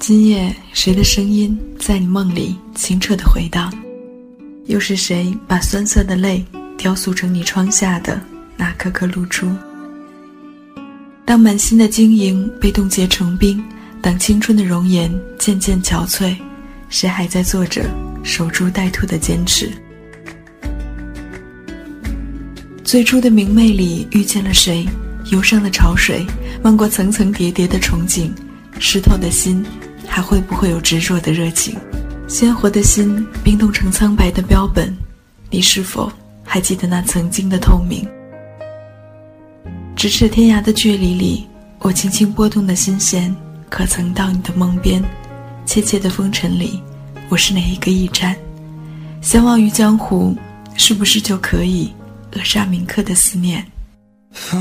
今夜谁的声音在你梦里清澈的回荡？又是谁把酸涩的泪雕塑成你窗下的那颗颗露珠？当满心的晶莹被冻结成冰，当青春的容颜渐渐憔悴，谁还在做着守株待兔的坚持？最初的明媚里遇见了谁？忧伤的潮水漫过层层叠叠的憧憬，湿透的心。还会不会有执着的热情？鲜活的心冰冻成苍白的标本，你是否还记得那曾经的透明？咫尺天涯的距离里，我轻轻拨动的心弦，可曾到你的梦边？切切的风尘里，我是哪一个驿站？相忘于江湖，是不是就可以扼杀铭刻的思念？我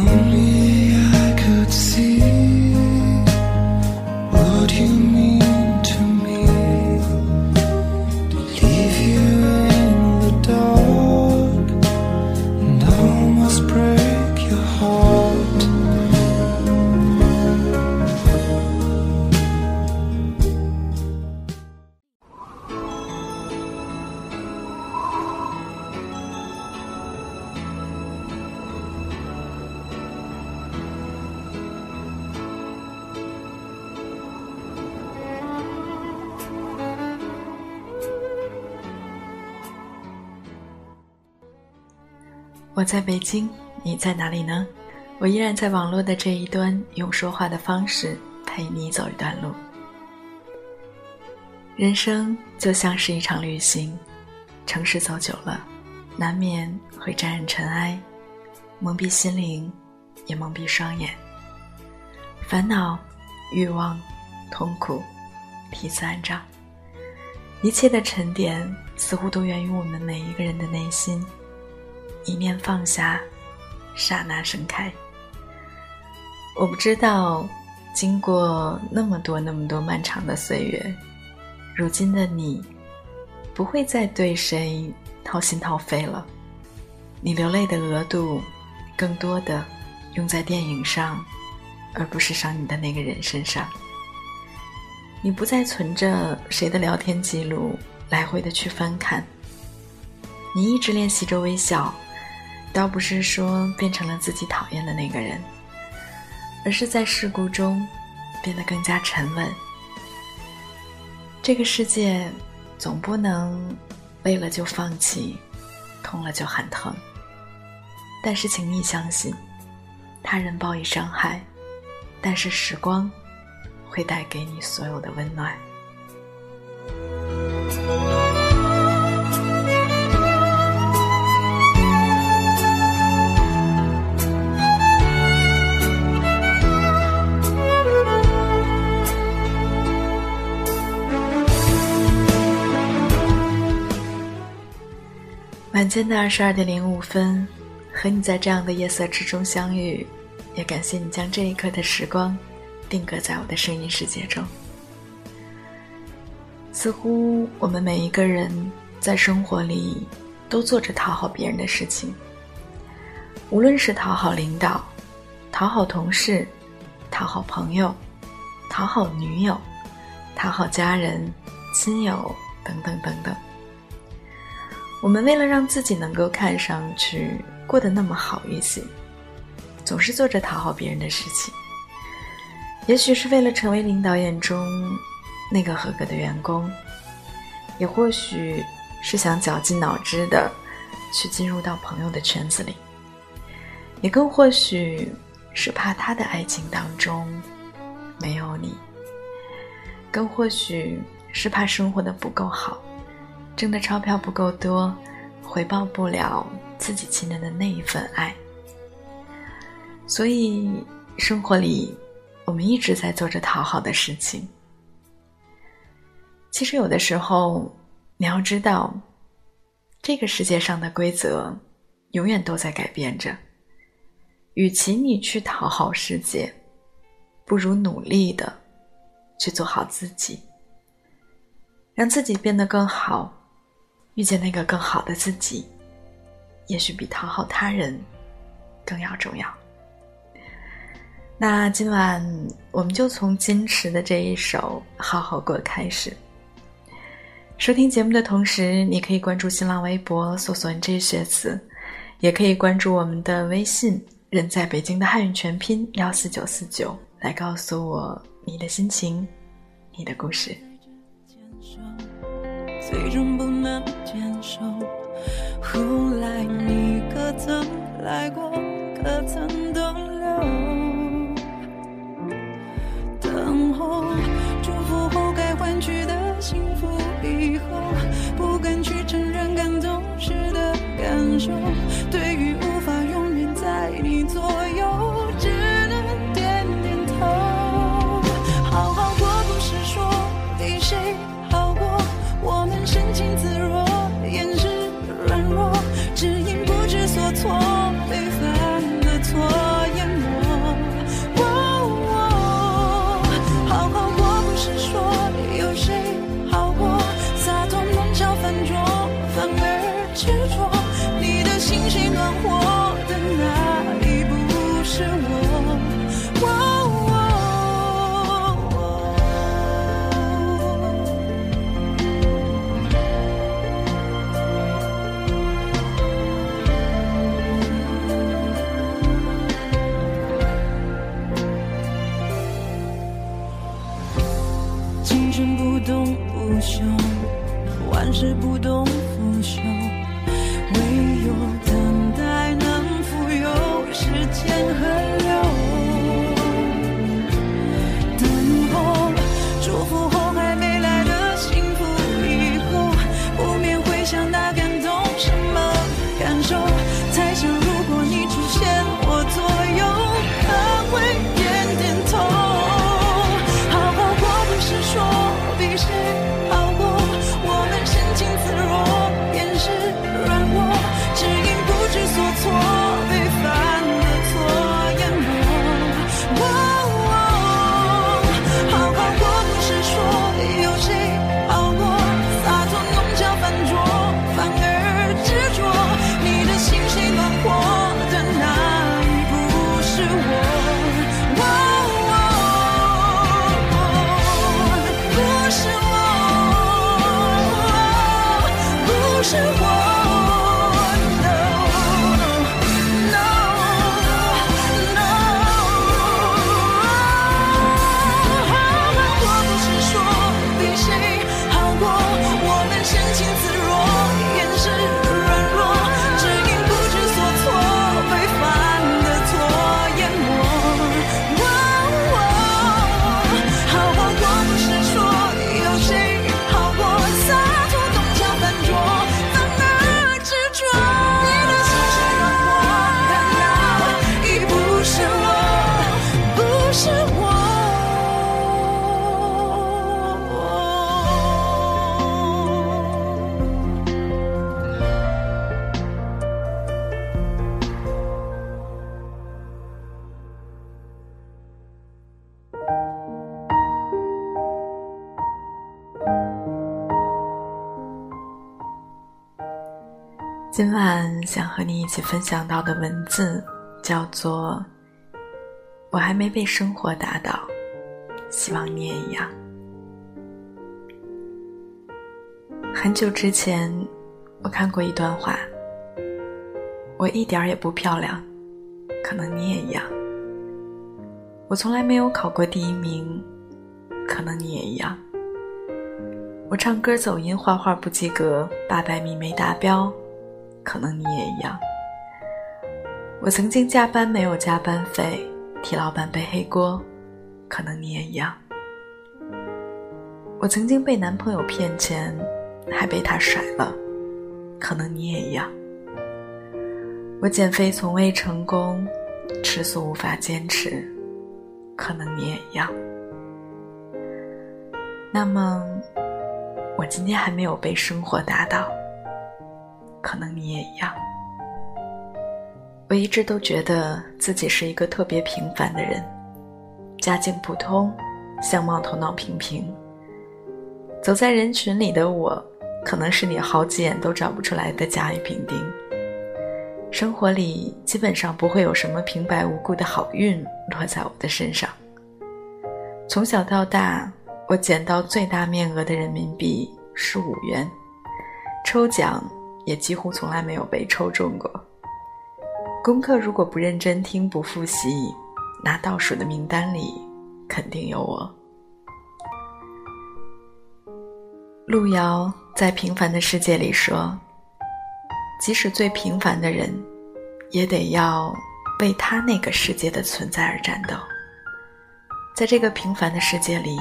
在北京，你在哪里呢？我依然在网络的这一端，用说话的方式陪你走一段路。人生就像是一场旅行，城市走久了，难免会沾染尘埃，蒙蔽心灵，也蒙蔽双眼。烦恼、欲望、痛苦，披次暗照，一切的沉淀，似乎都源于我们每一个人的内心。一念放下，刹那盛开。我不知道，经过那么多那么多漫长的岁月，如今的你，不会再对谁掏心掏肺了。你流泪的额度，更多的用在电影上，而不是伤你的那个人身上。你不再存着谁的聊天记录，来回的去翻看。你一直练习着微笑。倒不是说变成了自己讨厌的那个人，而是在事故中变得更加沉稳。这个世界总不能累了就放弃，痛了就喊疼。但是，请你相信，他人报以伤害，但是时光会带给你所有的温暖。晚间的二十二点零五分，和你在这样的夜色之中相遇，也感谢你将这一刻的时光定格在我的声音世界中。似乎我们每一个人在生活里都做着讨好别人的事情，无论是讨好领导、讨好同事、讨好朋友、讨好女友、讨好家人、亲友等等等等。我们为了让自己能够看上去过得那么好一些，总是做着讨好别人的事情。也许是为了成为领导眼中那个合格的员工，也或许是想绞尽脑汁的去进入到朋友的圈子里，也更或许是怕他的爱情当中没有你，更或许是怕生活的不够好。挣的钞票不够多，回报不了自己亲人的那一份爱，所以生活里我们一直在做着讨好的事情。其实有的时候你要知道，这个世界上的规则永远都在改变着。与其你去讨好世界，不如努力的去做好自己，让自己变得更好。遇见那个更好的自己，也许比讨好他人更要重要。那今晚我们就从矜持的这一首《好好过》开始。收听节目的同时，你可以关注新浪微博，搜索“这些词”，也可以关注我们的微信“人在北京”的汉语全拼幺四九四九，来告诉我你的心情、你的故事。最终不能坚守，后来你可曾来过？可曾逗留？等候，祝福后该换取的幸福。以后不敢去承认感动时的感受，动不休万事不动不休。唯有等待能富有时间和今晚想和你一起分享到的文字，叫做“我还没被生活打倒，希望你也一样。”很久之前，我看过一段话：“我一点儿也不漂亮，可能你也一样。我从来没有考过第一名，可能你也一样。我唱歌走音，画画不及格，八百米没达标。”可能你也一样。我曾经加班没有加班费，替老板背黑锅，可能你也一样。我曾经被男朋友骗钱，还被他甩了，可能你也一样。我减肥从未成功，吃素无法坚持，可能你也一样。那么，我今天还没有被生活打倒。可能你也一样。我一直都觉得自己是一个特别平凡的人，家境普通，相貌头脑平平。走在人群里的我，可能是你好几眼都找不出来的甲乙丙丁。生活里基本上不会有什么平白无故的好运落在我的身上。从小到大，我捡到最大面额的人民币是五元，抽奖也几乎从来没有被抽中过。功课如果不认真听、不复习，拿倒数的名单里肯定有我。路遥在《平凡的世界》里说：“即使最平凡的人，也得要为他那个世界的存在而战斗。在这个平凡的世界里，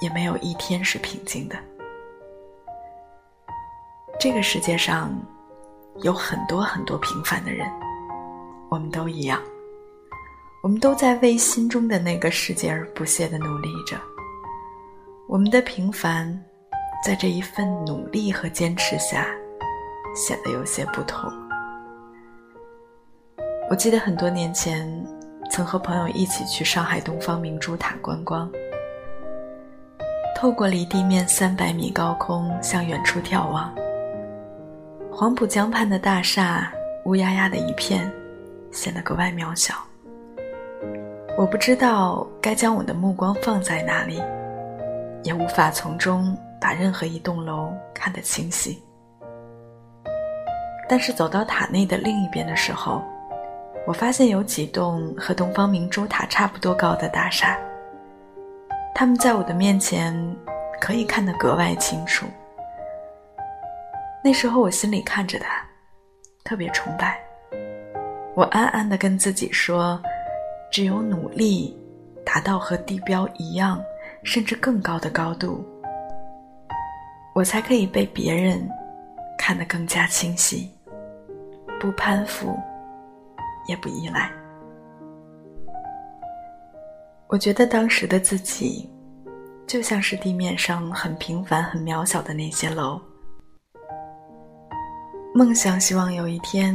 也没有一天是平静的。这个世界上有很多很多平凡的人，我们都一样，我们都在为心中的那个世界而不懈的努力着。我们的平凡。”在这一份努力和坚持下，显得有些不同。我记得很多年前，曾和朋友一起去上海东方明珠塔观光。透过离地面三百米高空向远处眺望，黄浦江畔的大厦乌压压的一片，显得格外渺小。我不知道该将我的目光放在哪里，也无法从中。把任何一栋楼看得清晰，但是走到塔内的另一边的时候，我发现有几栋和东方明珠塔差不多高的大厦，它们在我的面前可以看得格外清楚。那时候我心里看着他，特别崇拜。我暗暗的跟自己说，只有努力达到和地标一样，甚至更高的高度。我才可以被别人看得更加清晰，不攀附，也不依赖。我觉得当时的自己，就像是地面上很平凡、很渺小的那些楼。梦想希望有一天，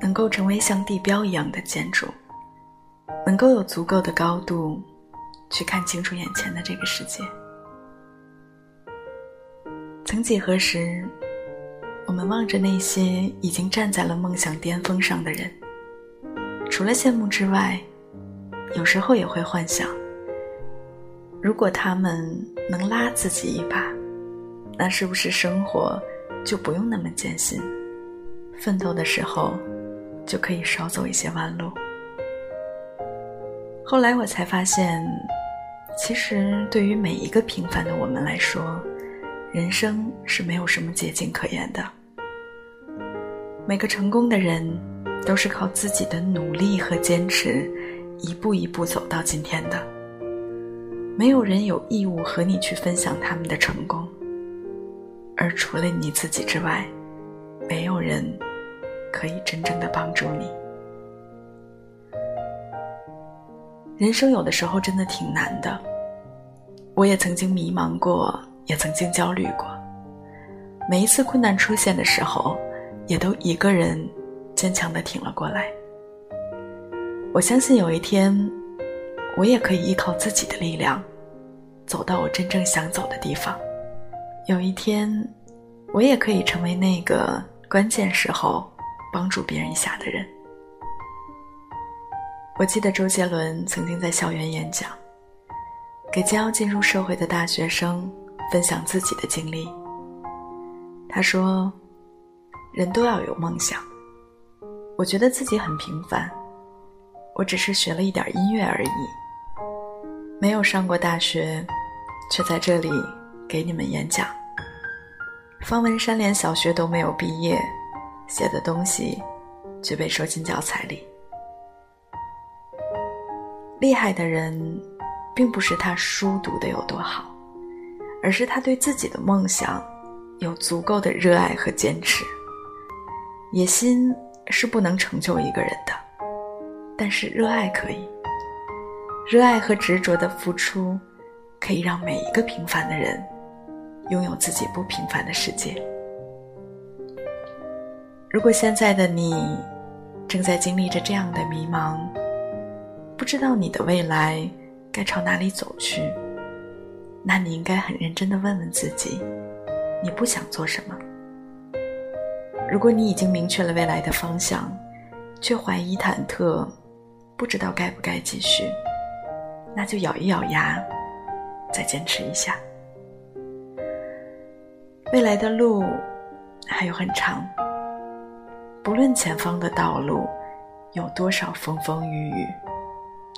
能够成为像地标一样的建筑，能够有足够的高度，去看清楚眼前的这个世界。曾几何时，我们望着那些已经站在了梦想巅峰上的人，除了羡慕之外，有时候也会幻想：如果他们能拉自己一把，那是不是生活就不用那么艰辛？奋斗的时候就可以少走一些弯路。后来我才发现，其实对于每一个平凡的我们来说，人生是没有什么捷径可言的。每个成功的人，都是靠自己的努力和坚持，一步一步走到今天的。没有人有义务和你去分享他们的成功，而除了你自己之外，没有人可以真正的帮助你。人生有的时候真的挺难的，我也曾经迷茫过。也曾经焦虑过，每一次困难出现的时候，也都一个人坚强的挺了过来。我相信有一天，我也可以依靠自己的力量，走到我真正想走的地方。有一天，我也可以成为那个关键时候帮助别人一下的人。我记得周杰伦曾经在校园演讲，给将要进入社会的大学生。分享自己的经历。他说：“人都要有梦想。我觉得自己很平凡，我只是学了一点音乐而已，没有上过大学，却在这里给你们演讲。方文山连小学都没有毕业，写的东西却被收进教材里。厉害的人，并不是他书读的有多好。”而是他对自己的梦想有足够的热爱和坚持。野心是不能成就一个人的，但是热爱可以。热爱和执着的付出，可以让每一个平凡的人拥有自己不平凡的世界。如果现在的你正在经历着这样的迷茫，不知道你的未来该朝哪里走去。那你应该很认真的问问自己，你不想做什么？如果你已经明确了未来的方向，却怀疑忐忑，不知道该不该继续，那就咬一咬牙，再坚持一下。未来的路还有很长，不论前方的道路有多少风风雨雨，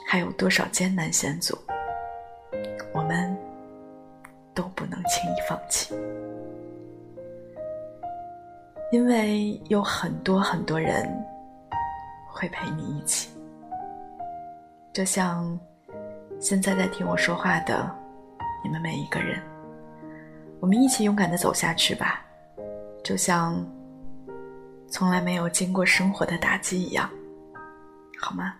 还有多少艰难险阻，我们都不能轻易放弃，因为有很多很多人会陪你一起，就像现在在听我说话的你们每一个人。我们一起勇敢的走下去吧，就像从来没有经过生活的打击一样，好吗？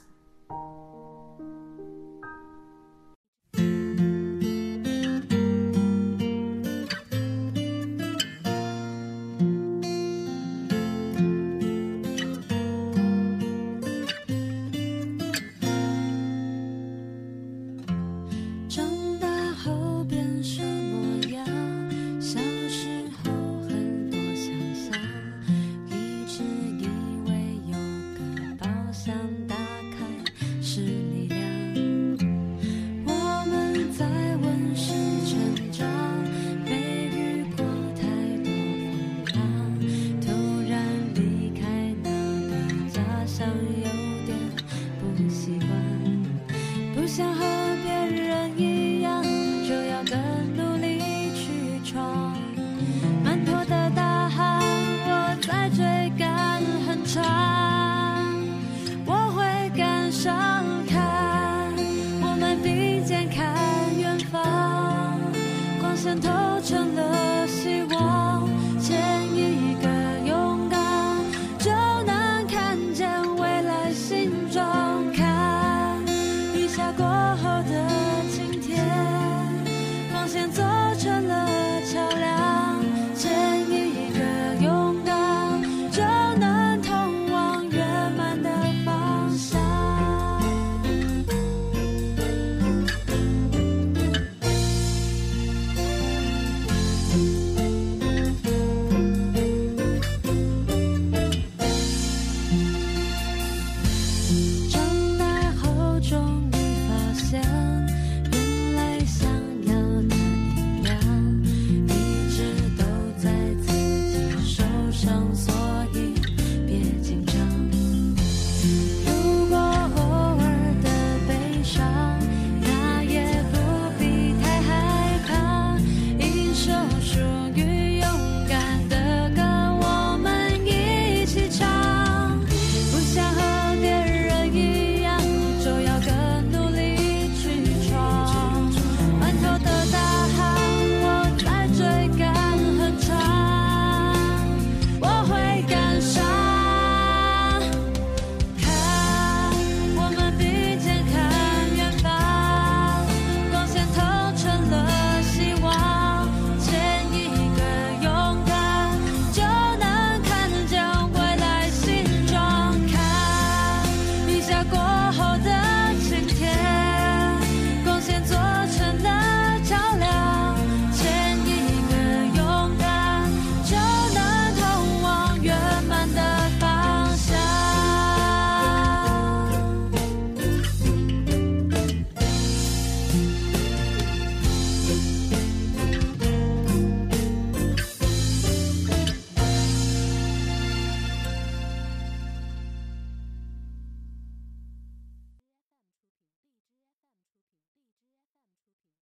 Chicago.